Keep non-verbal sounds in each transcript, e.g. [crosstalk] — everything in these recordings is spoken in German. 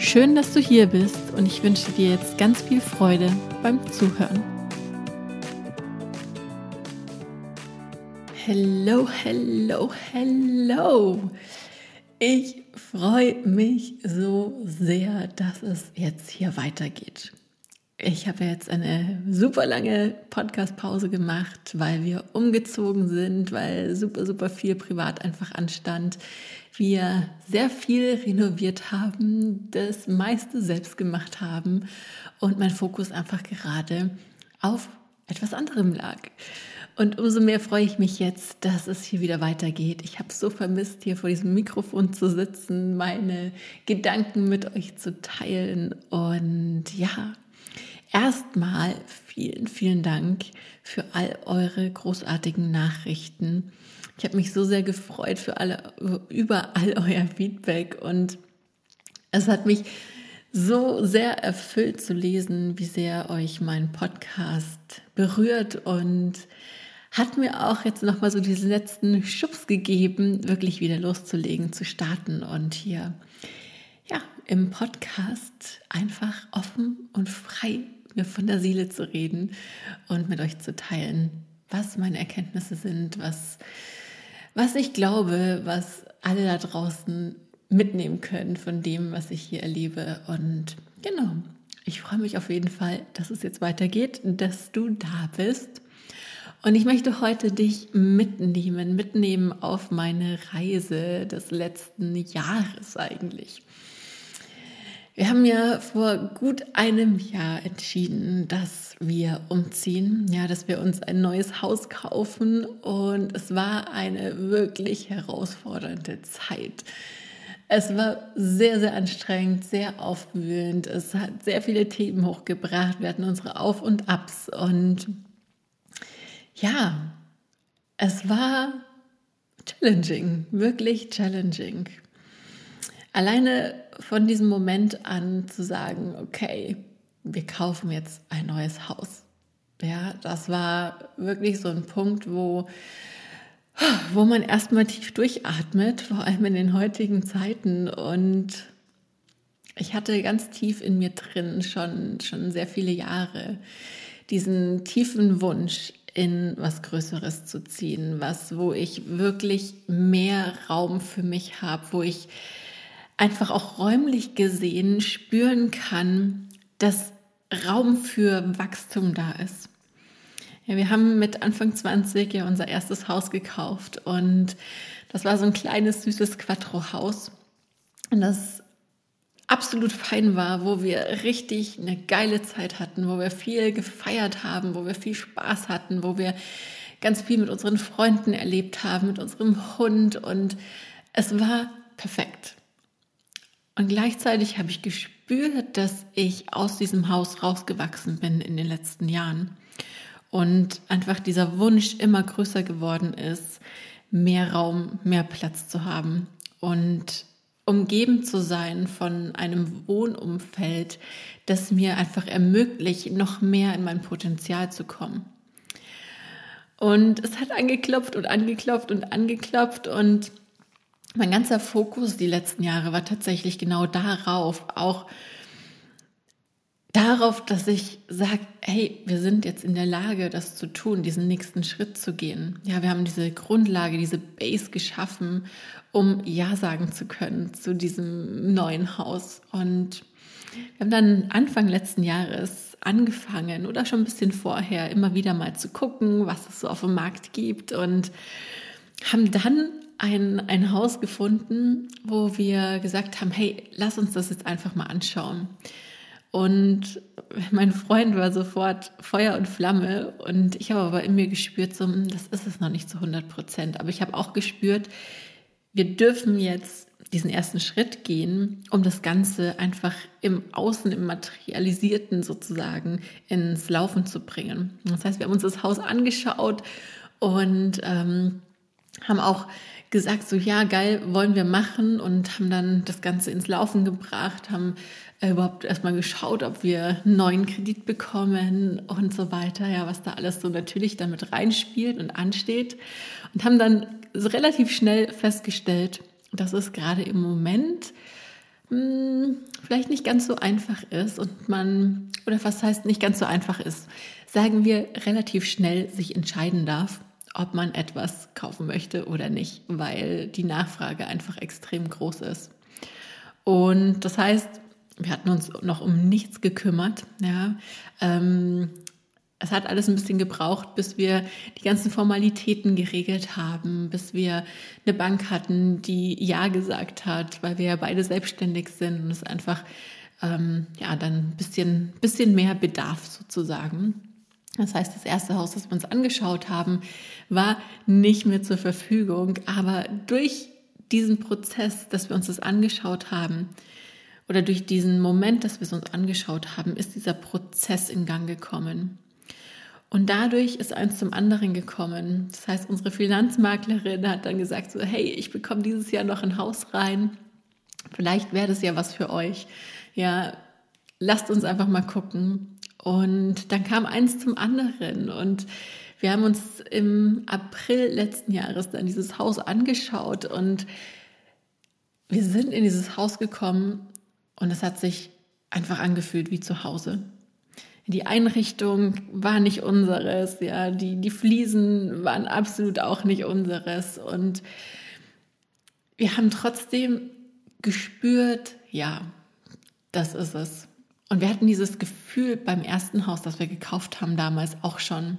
Schön, dass du hier bist und ich wünsche dir jetzt ganz viel Freude beim Zuhören. Hello, hello, hello. Ich freue mich so sehr, dass es jetzt hier weitergeht. Ich habe jetzt eine super lange Podcast-Pause gemacht, weil wir umgezogen sind, weil super, super viel privat einfach anstand. Wir sehr viel renoviert haben, das meiste selbst gemacht haben und mein Fokus einfach gerade auf etwas anderem lag. Und umso mehr freue ich mich jetzt, dass es hier wieder weitergeht. Ich habe so vermisst, hier vor diesem Mikrofon zu sitzen, meine Gedanken mit euch zu teilen. Und ja, Erstmal vielen, vielen Dank für all eure großartigen Nachrichten. Ich habe mich so sehr gefreut für alle, über all euer Feedback und es hat mich so sehr erfüllt zu lesen, wie sehr euch mein Podcast berührt und hat mir auch jetzt nochmal so diesen letzten Schubs gegeben, wirklich wieder loszulegen, zu starten und hier ja, im Podcast einfach offen und frei mir von der Seele zu reden und mit euch zu teilen, was meine Erkenntnisse sind, was, was ich glaube, was alle da draußen mitnehmen können von dem, was ich hier erlebe. Und genau, ich freue mich auf jeden Fall, dass es jetzt weitergeht, dass du da bist. Und ich möchte heute dich mitnehmen, mitnehmen auf meine Reise des letzten Jahres eigentlich. Wir haben ja vor gut einem Jahr entschieden, dass wir umziehen, ja, dass wir uns ein neues Haus kaufen und es war eine wirklich herausfordernde Zeit. Es war sehr, sehr anstrengend, sehr aufwühlend. Es hat sehr viele Themen hochgebracht. Wir hatten unsere Auf und Abs und ja, es war challenging, wirklich challenging. Alleine von diesem Moment an zu sagen, okay, wir kaufen jetzt ein neues Haus. Ja, das war wirklich so ein Punkt, wo, wo man erstmal tief durchatmet, vor allem in den heutigen Zeiten. Und ich hatte ganz tief in mir drin schon, schon sehr viele Jahre diesen tiefen Wunsch, in was Größeres zu ziehen, was, wo ich wirklich mehr Raum für mich habe, wo ich einfach auch räumlich gesehen spüren kann, dass Raum für Wachstum da ist. Ja, wir haben mit Anfang 20 ja unser erstes Haus gekauft und das war so ein kleines, süßes Quattro-Haus. Das absolut fein war, wo wir richtig eine geile Zeit hatten, wo wir viel gefeiert haben, wo wir viel Spaß hatten, wo wir ganz viel mit unseren Freunden erlebt haben, mit unserem Hund und es war perfekt. Und gleichzeitig habe ich gespürt, dass ich aus diesem Haus rausgewachsen bin in den letzten Jahren. Und einfach dieser Wunsch immer größer geworden ist, mehr Raum, mehr Platz zu haben und umgeben zu sein von einem Wohnumfeld, das mir einfach ermöglicht, noch mehr in mein Potenzial zu kommen. Und es hat angeklopft und angeklopft und angeklopft und mein ganzer Fokus die letzten Jahre war tatsächlich genau darauf, auch darauf, dass ich sage, hey, wir sind jetzt in der Lage, das zu tun, diesen nächsten Schritt zu gehen. Ja, wir haben diese Grundlage, diese Base geschaffen, um Ja sagen zu können zu diesem neuen Haus. Und wir haben dann Anfang letzten Jahres angefangen oder schon ein bisschen vorher immer wieder mal zu gucken, was es so auf dem Markt gibt und haben dann ein, ein Haus gefunden, wo wir gesagt haben, hey, lass uns das jetzt einfach mal anschauen. Und mein Freund war sofort Feuer und Flamme und ich habe aber in mir gespürt, so, hm, das ist es noch nicht zu 100 Prozent. Aber ich habe auch gespürt, wir dürfen jetzt diesen ersten Schritt gehen, um das Ganze einfach im Außen, im Materialisierten sozusagen ins Laufen zu bringen. Das heißt, wir haben uns das Haus angeschaut und ähm, haben auch gesagt, so ja, geil, wollen wir machen und haben dann das Ganze ins Laufen gebracht, haben äh, überhaupt erstmal geschaut, ob wir einen neuen Kredit bekommen und so weiter, ja, was da alles so natürlich damit reinspielt und ansteht. Und haben dann relativ schnell festgestellt, dass es gerade im Moment mh, hm, vielleicht nicht ganz so einfach ist und man, oder was heißt nicht ganz so einfach ist, sagen wir relativ schnell sich entscheiden darf, ob man etwas kaufen möchte oder nicht, weil die Nachfrage einfach extrem groß ist. Und das heißt, wir hatten uns noch um nichts gekümmert. Ja. Ähm, es hat alles ein bisschen gebraucht, bis wir die ganzen Formalitäten geregelt haben, bis wir eine Bank hatten, die Ja gesagt hat, weil wir ja beide selbstständig sind und es einfach ähm, ja dann ein bisschen, bisschen mehr bedarf sozusagen. Das heißt, das erste Haus, das wir uns angeschaut haben, war nicht mehr zur Verfügung, aber durch diesen Prozess, dass wir uns das angeschaut haben, oder durch diesen Moment, dass wir es uns angeschaut haben, ist dieser Prozess in Gang gekommen. Und dadurch ist eins zum anderen gekommen. Das heißt, unsere Finanzmaklerin hat dann gesagt, so, hey, ich bekomme dieses Jahr noch ein Haus rein. Vielleicht wäre das ja was für euch. Ja, lasst uns einfach mal gucken. Und dann kam eins zum anderen. Und wir haben uns im April letzten Jahres dann dieses Haus angeschaut und wir sind in dieses Haus gekommen und es hat sich einfach angefühlt wie zu Hause. Die Einrichtung war nicht unseres, ja, die, die Fliesen waren absolut auch nicht unseres. Und wir haben trotzdem gespürt, ja, das ist es. Und wir hatten dieses Gefühl beim ersten Haus, das wir gekauft haben damals auch schon.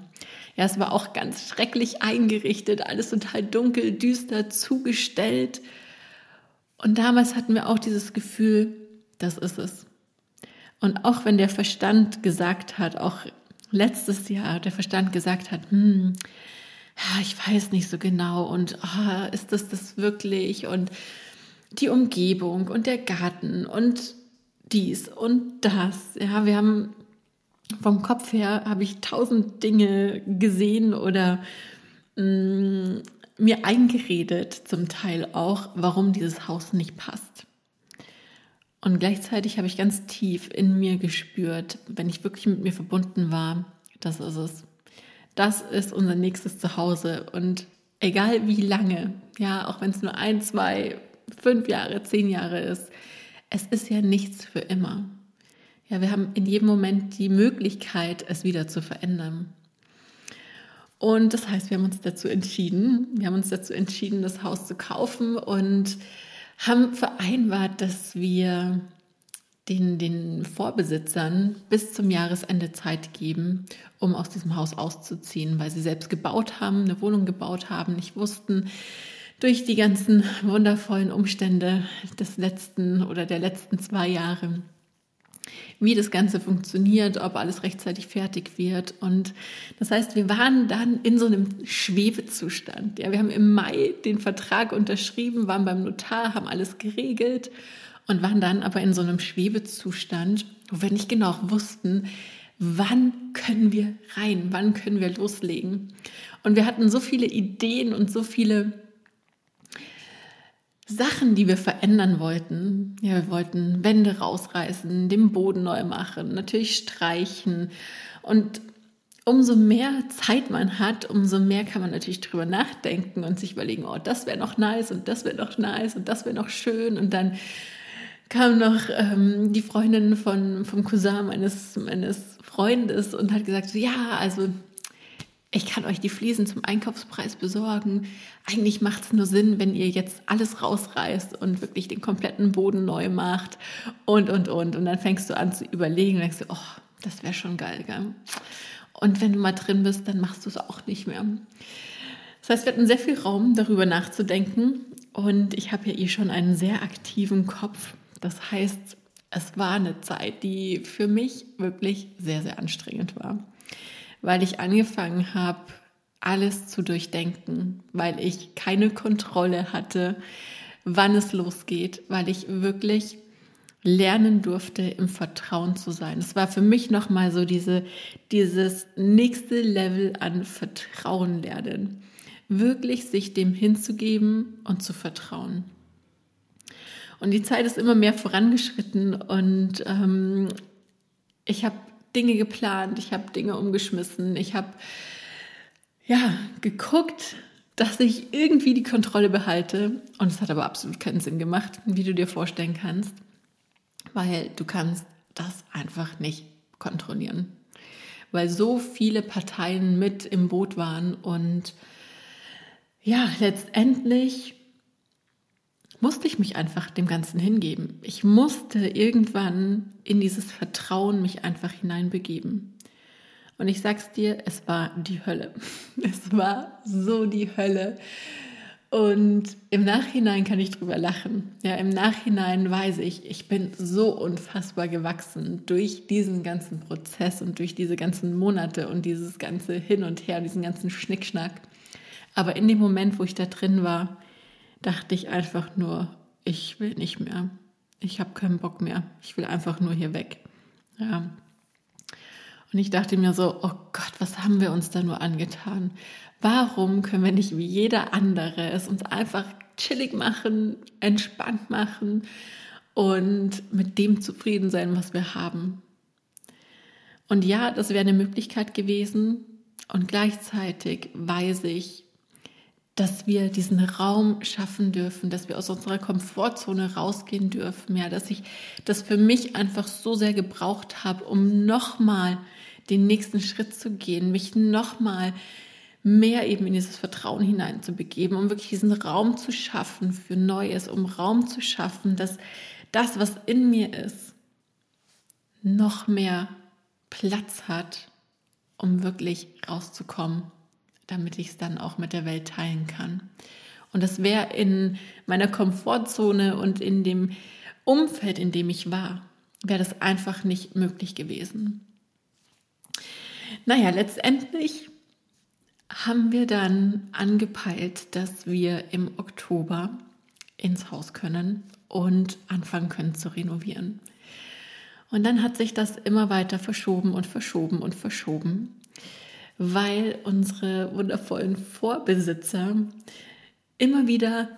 Ja, es war auch ganz schrecklich eingerichtet, alles total dunkel, düster, zugestellt. Und damals hatten wir auch dieses Gefühl, das ist es. Und auch wenn der Verstand gesagt hat, auch letztes Jahr der Verstand gesagt hat, hm, ich weiß nicht so genau und oh, ist das das wirklich und die Umgebung und der Garten und dies und das. Ja, wir haben vom Kopf her habe ich tausend Dinge gesehen oder mh, hm, mir eingeredet, zum Teil auch, warum dieses Haus nicht passt. Und gleichzeitig habe ich ganz tief in mir gespürt, wenn ich wirklich mit mir verbunden war, das ist es. Das ist unser nächstes Zuhause. Und egal wie lange, ja, auch wenn es nur ein, zwei, fünf Jahre, zehn Jahre ist, es ist ja nichts für immer. Ja, wir haben in jedem Moment die Möglichkeit, es wieder zu verändern. Und das heißt, wir haben uns dazu entschieden, wir haben uns dazu entschieden, das Haus zu kaufen und haben vereinbart, dass wir den, den Vorbesitzern bis zum Jahresende Zeit geben, um aus diesem Haus auszuziehen, weil sie selbst gebaut haben, eine Wohnung gebaut haben, nicht wussten, durch die ganzen wundervollen Umstände des letzten oder der letzten zwei Jahre, wie das Ganze funktioniert, ob alles rechtzeitig fertig wird. Und das heißt, wir waren dann in so einem Schwebezustand. Ja, wir haben im Mai den Vertrag unterschrieben, waren beim Notar, haben alles geregelt und waren dann aber in so einem Schwebezustand, wo wir nicht genau wussten, wann können wir rein, wann können wir loslegen. Und wir hatten so viele Ideen und so viele Sachen, die wir verändern wollten. Ja, wir wollten Wände rausreißen, den Boden neu machen, natürlich streichen. Und umso mehr Zeit man hat, umso mehr kann man natürlich drüber nachdenken und sich überlegen, oh, das wäre noch nice und das wäre noch nice und das wäre noch schön. Und dann kam noch ähm, die Freundin von, vom Cousin meines, meines Freundes und hat gesagt, ja, also ich kann euch die Fliesen zum Einkaufspreis besorgen. Eigentlich macht es nur Sinn, wenn ihr jetzt alles rausreißt und wirklich den kompletten Boden neu macht und, und, und. Und dann fängst du an zu überlegen und denkst, oh, das wäre schon geil, gell? Und wenn du mal drin bist, dann machst du es auch nicht mehr. Das heißt, wir hatten sehr viel Raum, darüber nachzudenken. Und ich habe ja eh schon einen sehr aktiven Kopf. Das heißt, es war eine Zeit, die für mich wirklich sehr, sehr anstrengend war weil ich angefangen habe, alles zu durchdenken, weil ich keine Kontrolle hatte, wann es losgeht, weil ich wirklich lernen durfte, im Vertrauen zu sein. Es war für mich nochmal so diese, dieses nächste Level an Vertrauen lernen. Wirklich sich dem hinzugeben und zu vertrauen. Und die Zeit ist immer mehr vorangeschritten und ähm, ich habe Dinge geplant, ich habe Dinge umgeschmissen, ich habe ja geguckt, dass ich irgendwie die Kontrolle behalte. Und es hat aber absolut keinen Sinn gemacht, wie du dir vorstellen kannst, weil du kannst das einfach nicht kontrollieren, weil so viele Parteien mit im Boot waren und ja, letztendlich musste ich mich einfach dem Ganzen hingeben. Ich musste irgendwann in dieses Vertrauen mich einfach hineinbegeben. Und ich sag's dir, es war die Hölle. [laughs] Es war so die Hölle. Und im Nachhinein kann ich drüber lachen. Ja, im Nachhinein weiß ich, ich bin so unfassbar gewachsen durch diesen ganzen Prozess und durch diese ganzen Monate und dieses ganze Hin und Her, diesen ganzen Schnickschnack. Aber in dem Moment, wo ich da drin war, dachte ich einfach nur, ich will nicht mehr. Ich habe keinen Bock mehr. Ich will einfach nur hier weg. Ja. Und ich dachte mir so, oh Gott, was haben wir uns da nur angetan? Warum können wir nicht wie jeder andere es uns einfach chillig machen, entspannt machen und mit dem zufrieden sein, was wir haben? Und ja, das wäre eine Möglichkeit gewesen. Und gleichzeitig weiß ich, dass wir diesen Raum schaffen dürfen, dass wir aus unserer Komfortzone rausgehen dürfen, ja, dass ich das für mich einfach so sehr gebraucht habe, um nochmal den nächsten Schritt zu gehen, mich nochmal mehr eben in dieses Vertrauen hineinzubegeben, um wirklich diesen Raum zu schaffen für Neues, um Raum zu schaffen, dass das, was in mir ist, noch mehr Platz hat, um wirklich rauszukommen damit ich es dann auch mit der Welt teilen kann. Und das wäre in meiner Komfortzone und in dem Umfeld, in dem ich war, wäre das einfach nicht möglich gewesen. Naja, letztendlich haben wir dann angepeilt, dass wir im Oktober ins Haus können und anfangen können zu renovieren. Und dann hat sich das immer weiter verschoben und verschoben und verschoben weil unsere wundervollen Vorbesitzer immer wieder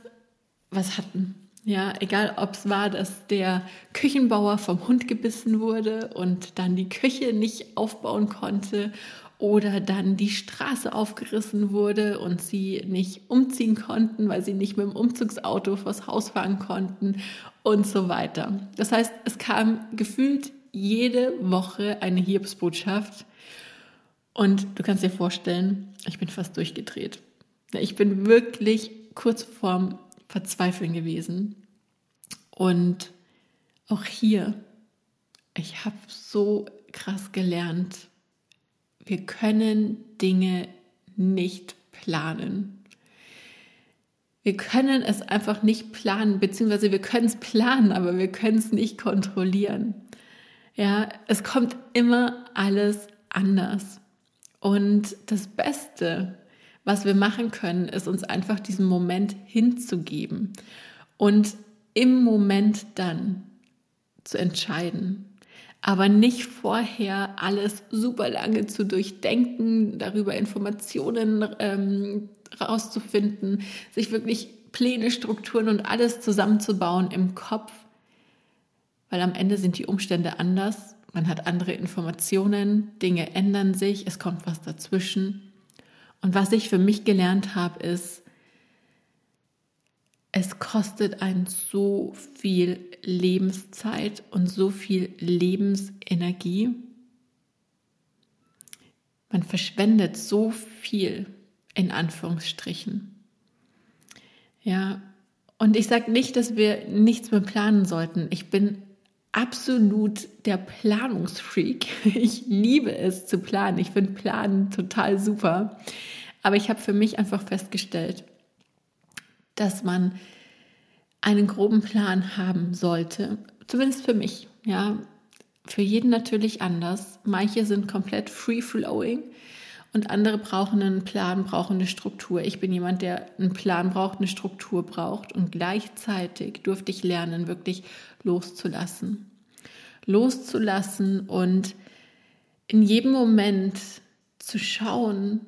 was hatten. Ja, egal ob es war, dass der Küchenbauer vom Hund gebissen wurde und dann die Küche nicht aufbauen konnte oder dann die Straße aufgerissen wurde und sie nicht umziehen konnten, weil sie nicht mit dem Umzugsauto vors Haus fahren konnten und so weiter. Das heißt, es kam gefühlt jede Woche eine Hiobsbotschaft und du kannst dir vorstellen, ich bin fast durchgedreht. Ich bin wirklich kurz vorm Verzweifeln gewesen. Und auch hier, ich habe so krass gelernt, wir können Dinge nicht planen. Wir können es einfach nicht planen, beziehungsweise wir können es planen, aber wir können es nicht kontrollieren. Ja, es kommt immer alles anders. Und das Beste, was wir machen können, ist uns einfach diesen Moment hinzugeben und im Moment dann zu entscheiden. Aber nicht vorher alles super lange zu durchdenken, darüber Informationen ähm, rauszufinden, sich wirklich Pläne, Strukturen und alles zusammenzubauen im Kopf, weil am Ende sind die Umstände anders man hat andere Informationen, Dinge ändern sich, es kommt was dazwischen. Und was ich für mich gelernt habe, ist, es kostet einen so viel Lebenszeit und so viel Lebensenergie. Man verschwendet so viel in Anführungsstrichen. Ja, und ich sage nicht, dass wir nichts mehr planen sollten. Ich bin absolut der Planungsfreak. [laughs] Ich liebe es zu planen. Ich finde Planen total super. Aber ich habe für mich einfach festgestellt, dass man einen groben Plan haben sollte. Zumindest für mich. Ja, für jeden natürlich anders. Manche sind komplett free flowing Und andere brauchen einen Plan, brauchen eine Struktur. Ich bin jemand, der einen Plan braucht, eine Struktur braucht. Und gleichzeitig durfte ich lernen, wirklich loszulassen. Loszulassen und in jedem Moment zu schauen,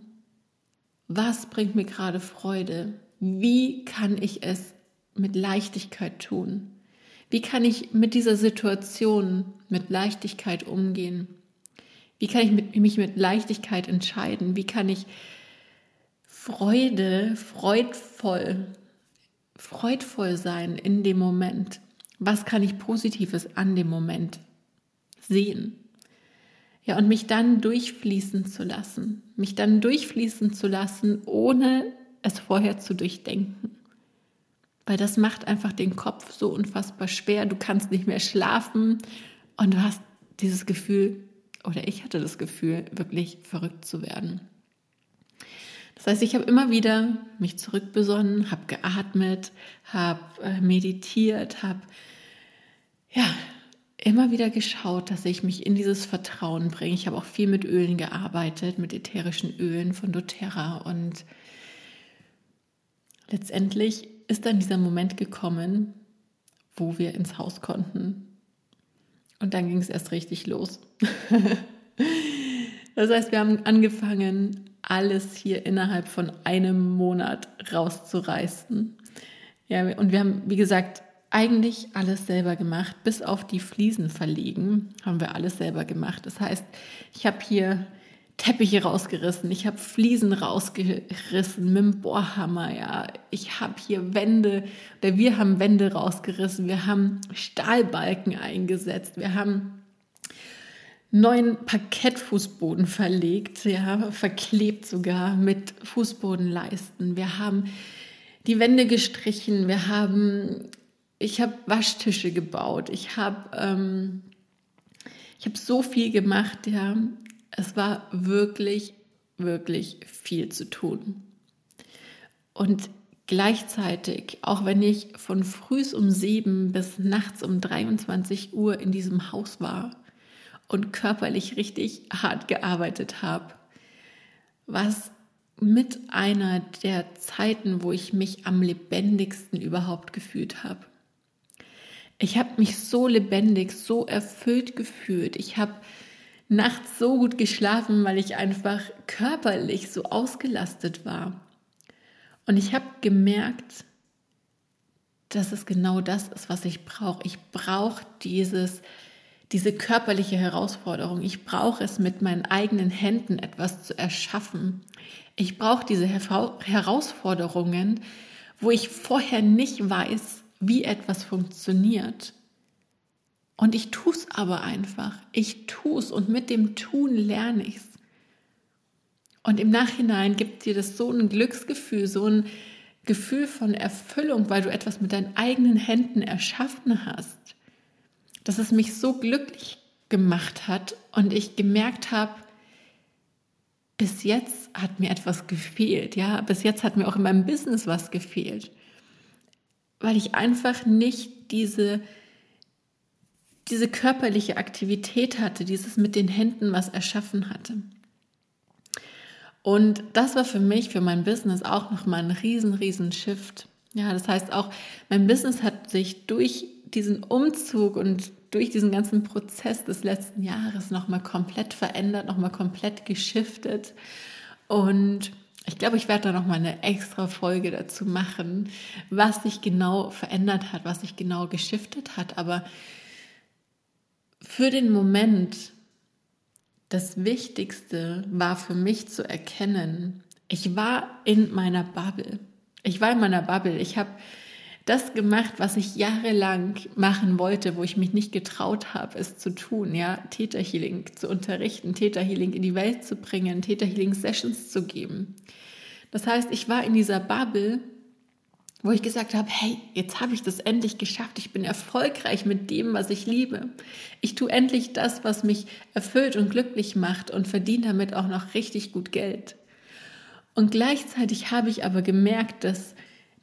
was bringt mir gerade Freude? Wie kann ich es mit Leichtigkeit tun? Wie kann ich mit dieser Situation mit Leichtigkeit umgehen? Wie kann ich mit, mich mit Leichtigkeit entscheiden? Wie kann ich Freude, freudvoll, freudvoll sein in dem Moment? Was kann ich Positives an dem Moment sehen? Ja, und mich dann durchfließen zu lassen. Mich dann durchfließen zu lassen, ohne es vorher zu durchdenken. Weil das macht einfach den Kopf so unfassbar schwer. Du kannst nicht mehr schlafen und du hast dieses Gefühl, oder ich hatte das Gefühl, wirklich verrückt zu werden. Das heißt, ich habe immer wieder mich zurückbesonnen, habe geatmet, habe äh, meditiert, habe ja immer wieder geschaut, dass ich mich in dieses Vertrauen bringe. Ich habe auch viel mit Ölen gearbeitet, mit ätherischen Ölen von doTERRA und letztendlich ist dann dieser Moment gekommen, wo wir ins Haus konnten und dann ging es erst richtig los. [laughs] das heißt, wir haben angefangen, alles hier innerhalb von einem Monat rauszureißen. Ja, und wir haben, wie gesagt, eigentlich alles selber gemacht, bis auf die Fliesen verlegen, haben wir alles selber gemacht. Das heißt, ich habe hier Teppiche rausgerissen, ich habe Fliesen rausgerissen mit dem Bohrhammer, ja. Ich habe hier Wände, oder wir haben Wände rausgerissen, wir haben Stahlbalken eingesetzt, wir haben neuen Parkettfußboden verlegt, ja, verklebt sogar mit Fußbodenleisten. Wir haben die Wände gestrichen, wir haben, ich habe Waschtische gebaut, ich habe ähm, ich habe so viel gemacht, ja. Es war wirklich, wirklich viel zu tun. Und gleichzeitig, auch wenn ich von früh um sieben bis nachts um 23 Uhr in diesem Haus war und körperlich richtig hart gearbeitet habe, was mit einer der Zeiten, wo ich mich am lebendigsten überhaupt gefühlt habe. Ich habe mich so lebendig, so erfüllt gefühlt. Ich habe nachts so gut geschlafen, weil ich einfach körperlich so ausgelastet war. Und ich habe gemerkt, dass es genau das ist, was ich brauche. Ich brauche diese körperliche Herausforderung. Ich brauche es mit meinen eigenen Händen etwas zu erschaffen. Ich brauche diese Herausforderungen, wo ich vorher nicht weiß, wie etwas funktioniert. Und ich tue es aber einfach. Ich tue es und mit dem Tun lerne ich es. Und im Nachhinein gibt dir das so ein Glücksgefühl, so ein Gefühl von Erfüllung, weil du etwas mit deinen eigenen Händen erschaffen hast, dass es mich so glücklich gemacht hat und ich gemerkt habe, bis jetzt hat mir etwas gefehlt, ja, bis jetzt hat mir auch in meinem Business was gefehlt, weil ich einfach nicht diese diese körperliche Aktivität hatte, dieses mit den Händen was erschaffen hatte. Und das war für mich, für mein Business auch nochmal ein riesen, riesen Shift. Ja, das heißt auch, mein Business hat sich durch diesen Umzug und durch diesen ganzen Prozess des letzten Jahres nochmal komplett verändert, nochmal komplett geschiftet. Und ich glaube, ich werde da nochmal eine extra Folge dazu machen, was sich genau verändert hat, was sich genau geschiftet hat. Aber für den Moment das Wichtigste war für mich zu erkennen, ich war in meiner Bubble. Ich war in meiner Bubble. Ich habe das gemacht, was ich jahrelang machen wollte, wo ich mich nicht getraut habe, es zu tun, ja, Täterhealing zu unterrichten, Täterhealing in die Welt zu bringen, Täterhealing Sessions zu geben. Das heißt, ich war in dieser Bubble wo ich gesagt habe, hey, jetzt habe ich das endlich geschafft. Ich bin erfolgreich mit dem, was ich liebe. Ich tue endlich das, was mich erfüllt und glücklich macht und verdiene damit auch noch richtig gut Geld. Und gleichzeitig habe ich aber gemerkt, dass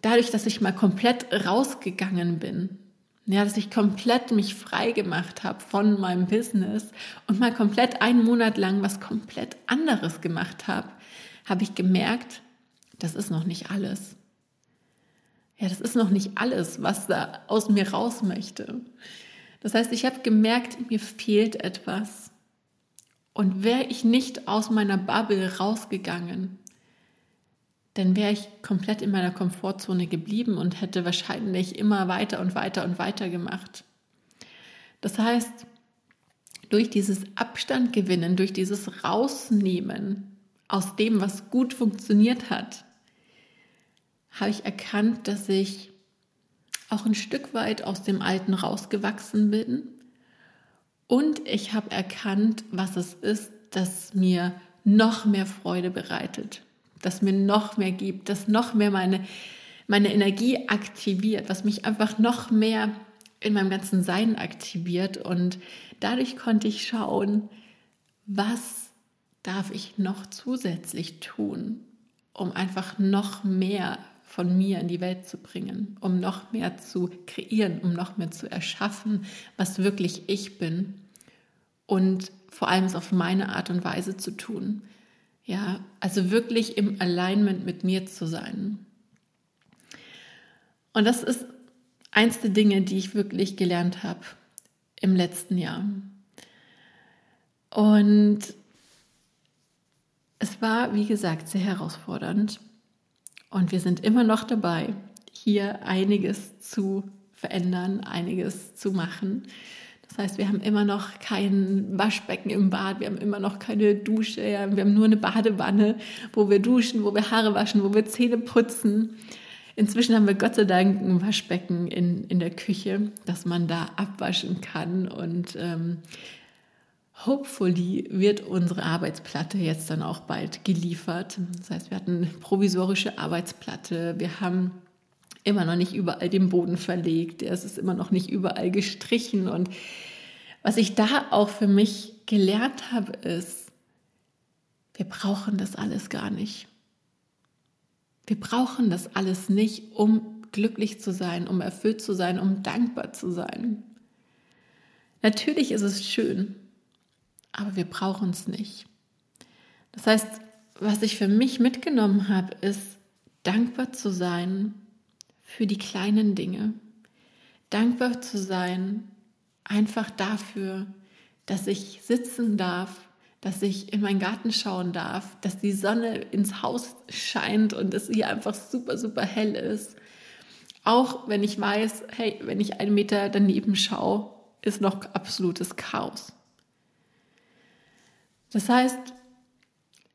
dadurch, dass ich mal komplett rausgegangen bin, Ja, dass ich komplett mich frei gemacht habe von meinem Business und mal komplett einen Monat lang was komplett anderes gemacht habe, habe ich gemerkt, das ist noch nicht alles. Ja, das ist noch nicht alles, was da aus mir raus möchte. Das heißt, ich habe gemerkt, mir fehlt etwas. Und wäre ich nicht aus meiner Bubble rausgegangen, dann wäre ich komplett in meiner Komfortzone geblieben und hätte wahrscheinlich immer weiter und weiter und weiter gemacht. Das heißt, durch dieses Abstand gewinnen, durch dieses Rausnehmen aus dem, was gut funktioniert hat, habe ich erkannt, dass ich auch ein Stück weit aus dem Alten rausgewachsen bin. Und ich habe erkannt, was es ist, das mir noch mehr Freude bereitet das mir noch mehr gibt, das noch mehr meine, meine Energie aktiviert, was mich einfach noch mehr in meinem ganzen Sein aktiviert. Und dadurch konnte ich schauen, was darf ich noch zusätzlich tun, um einfach noch mehr von mir in die Welt zu bringen, um noch mehr zu kreieren, um noch mehr zu erschaffen, was wirklich ich bin und vor allem es auf meine Art und Weise zu tun. Ja, also wirklich im Alignment mit mir zu sein. Und das ist eins der Dinge, die ich wirklich gelernt habe im letzten Jahr. Und es war, wie gesagt, sehr herausfordernd. Und wir sind immer noch dabei, hier einiges zu verändern, einiges zu machen. Das heißt, wir haben immer noch kein Waschbecken im Bad, wir haben immer noch keine Dusche, wir haben nur eine Badewanne, wo wir duschen, wo wir Haare waschen, wo wir Zähne putzen. Inzwischen haben wir Gott sei Dank ein Waschbecken in, in der Küche, dass man da abwaschen kann und ähm, Hopefully wird unsere Arbeitsplatte jetzt dann auch bald geliefert. Das heißt, wir hatten eine provisorische Arbeitsplatte, wir haben immer noch nicht überall den Boden verlegt, es ist immer noch nicht überall gestrichen. Und was ich da auch für mich gelernt habe, ist, wir brauchen das alles gar nicht. Wir brauchen das alles nicht, um glücklich zu sein, um erfüllt zu sein, um dankbar zu sein. Natürlich ist es schön, aber wir brauchen es nicht. Das heißt, was ich für mich mitgenommen habe, ist dankbar zu sein für die kleinen Dinge. Dankbar zu sein, einfach dafür, dass ich sitzen darf, dass ich in meinen Garten schauen darf, dass die Sonne ins Haus scheint und es hier einfach super, super hell ist. Auch wenn ich weiß, hey, wenn ich einen Meter daneben schaue, ist noch absolutes Chaos. Das heißt,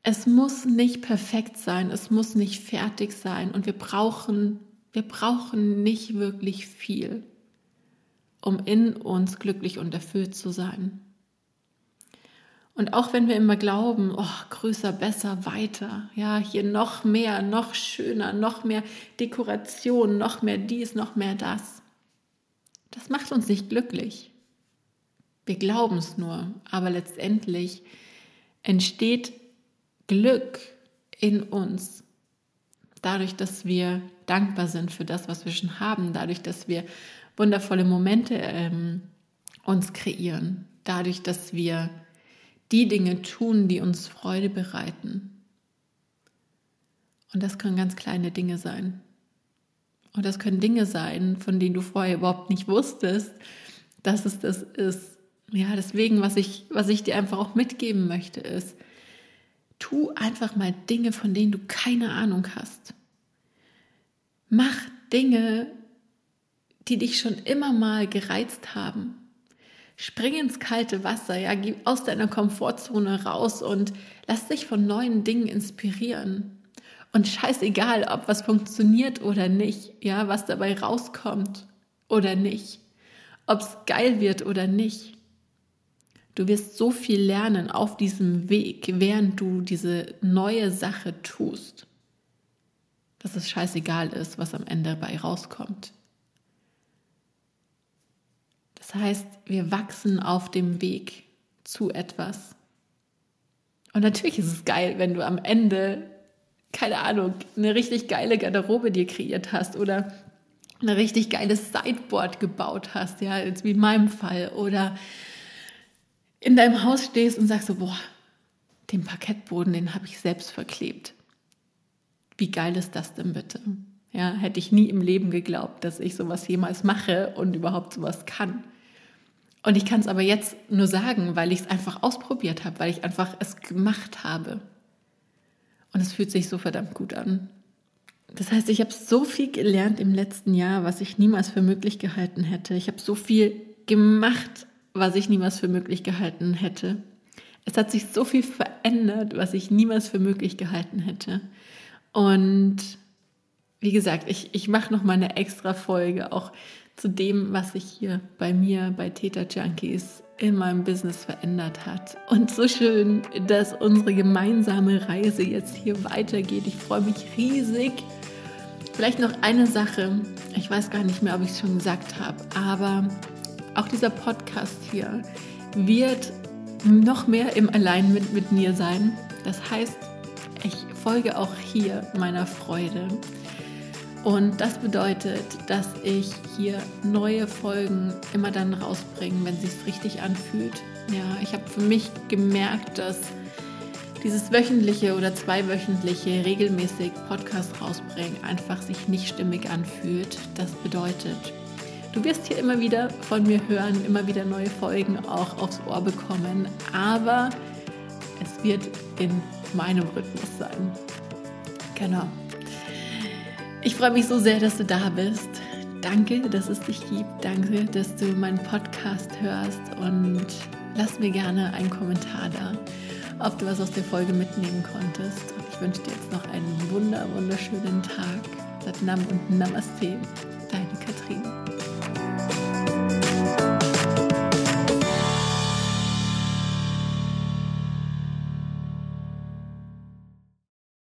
es muss nicht perfekt sein, es muss nicht fertig sein und wir brauchen wir brauchen nicht wirklich viel, um in uns glücklich und erfüllt zu sein. Und auch wenn wir immer glauben, oh, größer, besser, weiter, ja, hier noch mehr, noch schöner, noch mehr Dekoration, noch mehr dies, noch mehr das, das macht uns nicht glücklich. Wir glauben es nur, aber letztendlich entsteht Glück in uns dadurch, dass wir dankbar sind für das, was wir schon haben, dadurch, dass wir wundervolle Momente ähm, uns kreieren, dadurch, dass wir die Dinge tun, die uns Freude bereiten. Und das können ganz kleine Dinge sein. Und das können Dinge sein, von denen du vorher überhaupt nicht wusstest, dass es das ist. Ja, deswegen, was ich, was ich dir einfach auch mitgeben möchte, ist, tu einfach mal Dinge, von denen du keine Ahnung hast. Mach Dinge, die dich schon immer mal gereizt haben. Spring ins kalte Wasser, ja, geh aus deiner Komfortzone raus und lass dich von neuen Dingen inspirieren. Und scheißegal, ob was funktioniert oder nicht, ja, was dabei rauskommt oder nicht, ob es geil wird oder nicht. Du wirst so viel lernen auf diesem Weg, während du diese neue Sache tust dass es scheißegal ist, was am Ende dabei rauskommt. Das heißt, wir wachsen auf dem Weg zu etwas. Und natürlich ist es geil, wenn du am Ende, keine Ahnung, eine richtig geile Garderobe dir kreiert hast oder ein richtig geiles Sideboard gebaut hast, ja, jetzt wie in meinem Fall, oder in deinem Haus stehst und sagst so, boah, den Parkettboden, den habe ich selbst verklebt. Wie geil ist das denn bitte? Ja, hätte ich nie im Leben geglaubt, dass ich sowas jemals mache und überhaupt sowas kann. Und ich kann es aber jetzt nur sagen, weil ich es einfach ausprobiert habe, weil ich einfach es gemacht habe. Und es fühlt sich so verdammt gut an. Das heißt, ich habe so viel gelernt im letzten Jahr, was ich niemals für möglich gehalten hätte. Ich habe so viel gemacht, was ich niemals für möglich gehalten hätte. Es hat sich so viel verändert, was ich niemals für möglich gehalten hätte. Und wie gesagt, ich, ich mache noch mal eine extra Folge auch zu dem, was sich hier bei mir, bei Theta Junkies in meinem Business verändert hat. Und so schön, dass unsere gemeinsame Reise jetzt hier weitergeht. Ich freue mich riesig. Vielleicht noch eine Sache. Ich weiß gar nicht mehr, ob ich es schon gesagt habe, aber auch dieser Podcast hier wird noch mehr im Alignment mit mir sein. Das heißt, ich folge auch hier meiner Freude. Und das bedeutet, dass ich hier neue Folgen immer dann rausbringe, wenn sie es richtig anfühlt. Ja, ich habe für mich gemerkt, dass dieses wöchentliche oder zweiwöchentliche regelmäßig Podcast rausbringen einfach sich nicht stimmig anfühlt. Das bedeutet, du wirst hier immer wieder von mir hören, immer wieder neue Folgen auch aufs Ohr bekommen, aber es wird in meinem Rhythmus sein. Genau. Ich freue mich so sehr, dass du da bist. Danke, dass es dich gibt. Danke, dass du meinen Podcast hörst und lass mir gerne einen Kommentar da, ob du was aus der Folge mitnehmen konntest. Ich wünsche dir jetzt noch einen wunder, wunderschönen Tag. Satnam und Namaste.